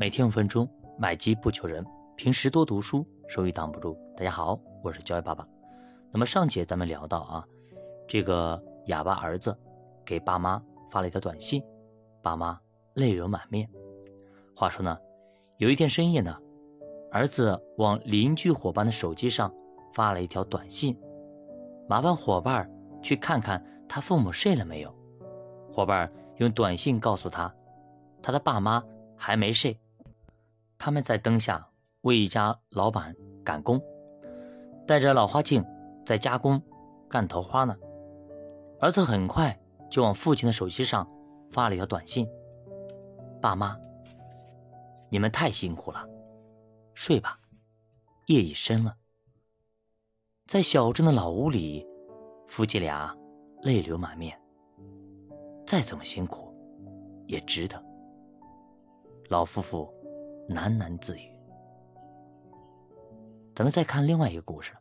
每天五分钟，买鸡不求人。平时多读书，收益挡不住。大家好，我是教育爸爸。那么上节咱们聊到啊，这个哑巴儿子给爸妈发了一条短信，爸妈泪流满面。话说呢，有一天深夜呢，儿子往邻居伙伴的手机上发了一条短信，麻烦伙伴去看看他父母睡了没有。伙伴用短信告诉他，他的爸妈还没睡，他们在灯下为一家老板赶工，带着老花镜在加工干头花呢。儿子很快就往父亲的手机上发了一条短信：“爸妈，你们太辛苦了，睡吧，夜已深了。”在小镇的老屋里，夫妻俩泪流满面。再怎么辛苦，也值得。老夫妇喃喃自语。咱们再看另外一个故事。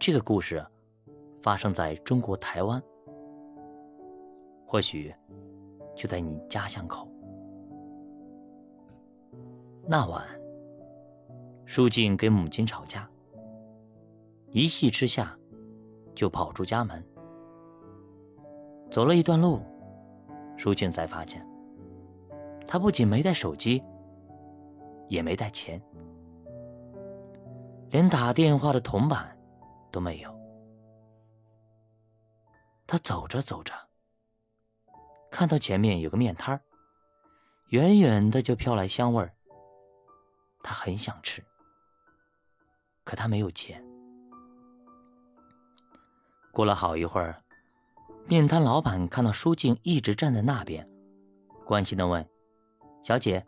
这个故事发生在中国台湾，或许就在你家乡口。那晚，舒静跟母亲吵架，一气之下就跑出家门。走了一段路，舒静才发现，他不仅没带手机，也没带钱，连打电话的铜板都没有。他走着走着，看到前面有个面摊远远的就飘来香味儿。他很想吃，可他没有钱。过了好一会儿。面摊老板看到舒静一直站在那边，关心的问：“小姐，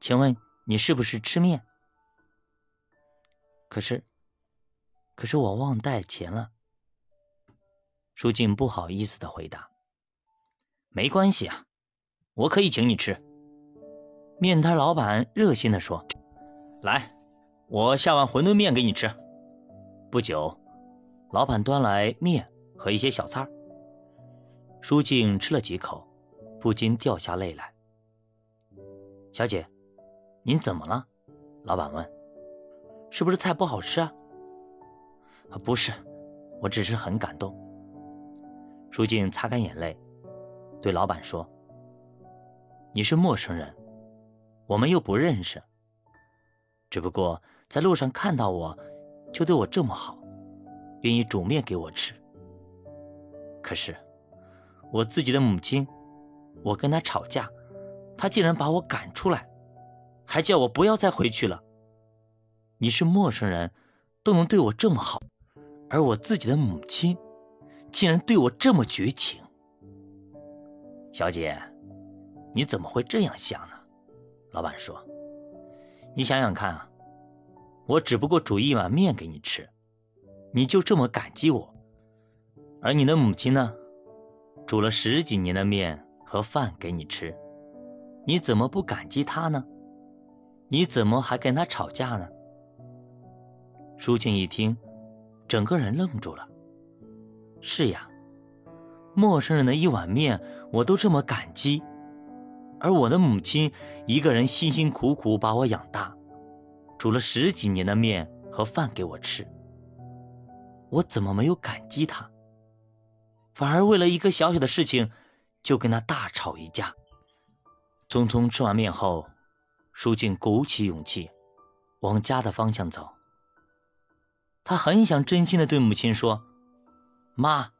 请问你是不是吃面？”可是，可是我忘带钱了。舒静不好意思的回答：“没关系啊，我可以请你吃。”面摊老板热心的说：“来，我下碗馄饨面给你吃。”不久，老板端来面和一些小菜。舒静吃了几口，不禁掉下泪来。小姐，您怎么了？老板问。是不是菜不好吃啊？不是，我只是很感动。舒静擦干眼泪，对老板说：“你是陌生人，我们又不认识。只不过在路上看到我，就对我这么好，愿意煮面给我吃。可是……”我自己的母亲，我跟她吵架，她竟然把我赶出来，还叫我不要再回去了。你是陌生人，都能对我这么好，而我自己的母亲，竟然对我这么绝情。小姐，你怎么会这样想呢？老板说：“你想想看啊，我只不过煮一碗面给你吃，你就这么感激我，而你的母亲呢？”煮了十几年的面和饭给你吃，你怎么不感激她呢？你怎么还跟他吵架呢？舒静一听，整个人愣住了。是呀，陌生人的一碗面我都这么感激，而我的母亲一个人辛辛苦苦把我养大，煮了十几年的面和饭给我吃，我怎么没有感激她？反而为了一个小小的事情，就跟他大吵一架。匆匆吃完面后，舒静鼓起勇气，往家的方向走。他很想真心的对母亲说：“妈，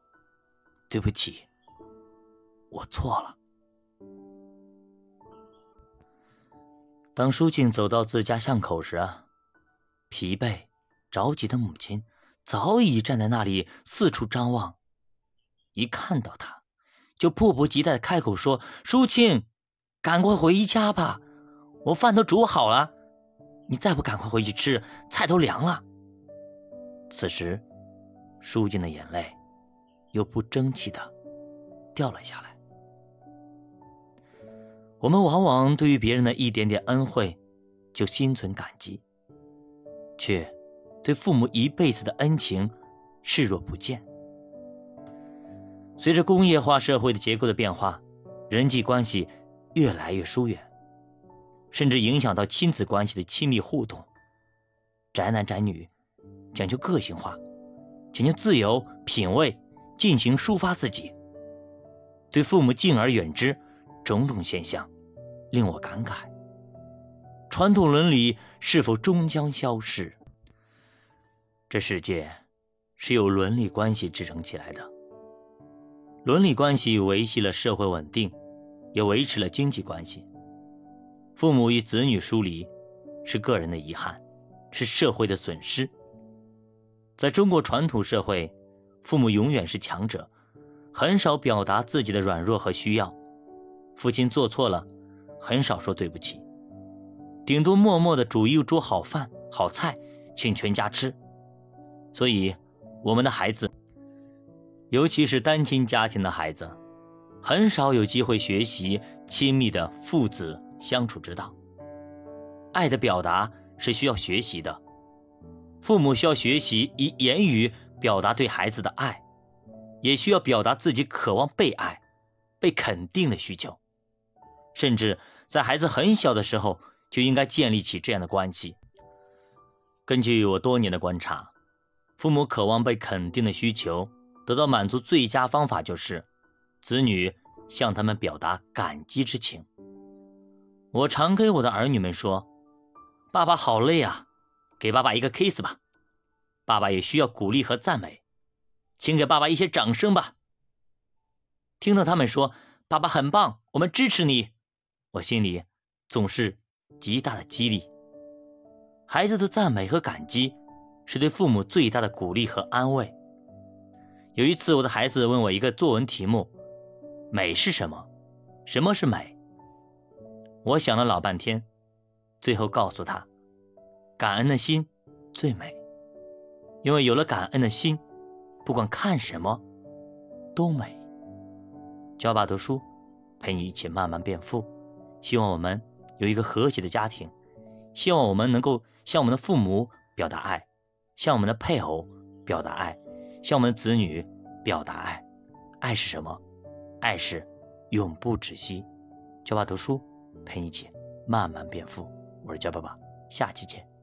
对不起，我错了。”当舒静走到自家巷口时，疲惫、着急的母亲早已站在那里，四处张望。一看到他，就迫不及待的开口说：“淑清，赶快回家吧，我饭都煮好了，你再不赶快回去吃，菜都凉了。”此时，舒静的眼泪又不争气的掉了下来。我们往往对于别人的一点点恩惠就心存感激，却对父母一辈子的恩情视若不见。随着工业化社会的结构的变化，人际关系越来越疏远，甚至影响到亲子关系的亲密互动。宅男宅女讲究个性化，讲究自由品味，尽情抒发自己。对父母敬而远之，种种现象令我感慨：传统伦理是否终将消逝？这世界是由伦理关系支撑起来的，伦理关系维系了社会稳定，也维持了经济关系。父母与子女疏离，是个人的遗憾，是社会的损失。在中国传统社会，父母永远是强者。很少表达自己的软弱和需要，父亲做错了，很少说对不起，顶多默默的煮一桌好饭、好菜，请全家吃。所以，我们的孩子，尤其是单亲家庭的孩子，很少有机会学习亲密的父子相处之道。爱的表达是需要学习的，父母需要学习以言语表达对孩子的爱。也需要表达自己渴望被爱、被肯定的需求，甚至在孩子很小的时候就应该建立起这样的关系。根据我多年的观察，父母渴望被肯定的需求得到满足，最佳方法就是子女向他们表达感激之情。我常跟我的儿女们说：“爸爸好累啊，给爸爸一个 kiss 吧。”爸爸也需要鼓励和赞美。请给爸爸一些掌声吧。听到他们说“爸爸很棒，我们支持你”，我心里总是极大的激励。孩子的赞美和感激，是对父母最大的鼓励和安慰。有一次，我的孩子问我一个作文题目：“美是什么？什么是美？”我想了老半天，最后告诉他：“感恩的心最美，因为有了感恩的心。”不管看什么，都美。教爸读书，陪你一起慢慢变富。希望我们有一个和谐的家庭，希望我们能够向我们的父母表达爱，向我们的配偶表达爱，向我们的子女表达爱。爱是什么？爱是永不止息。教爸读书，陪你一起慢慢变富。我是焦爸爸，下期见。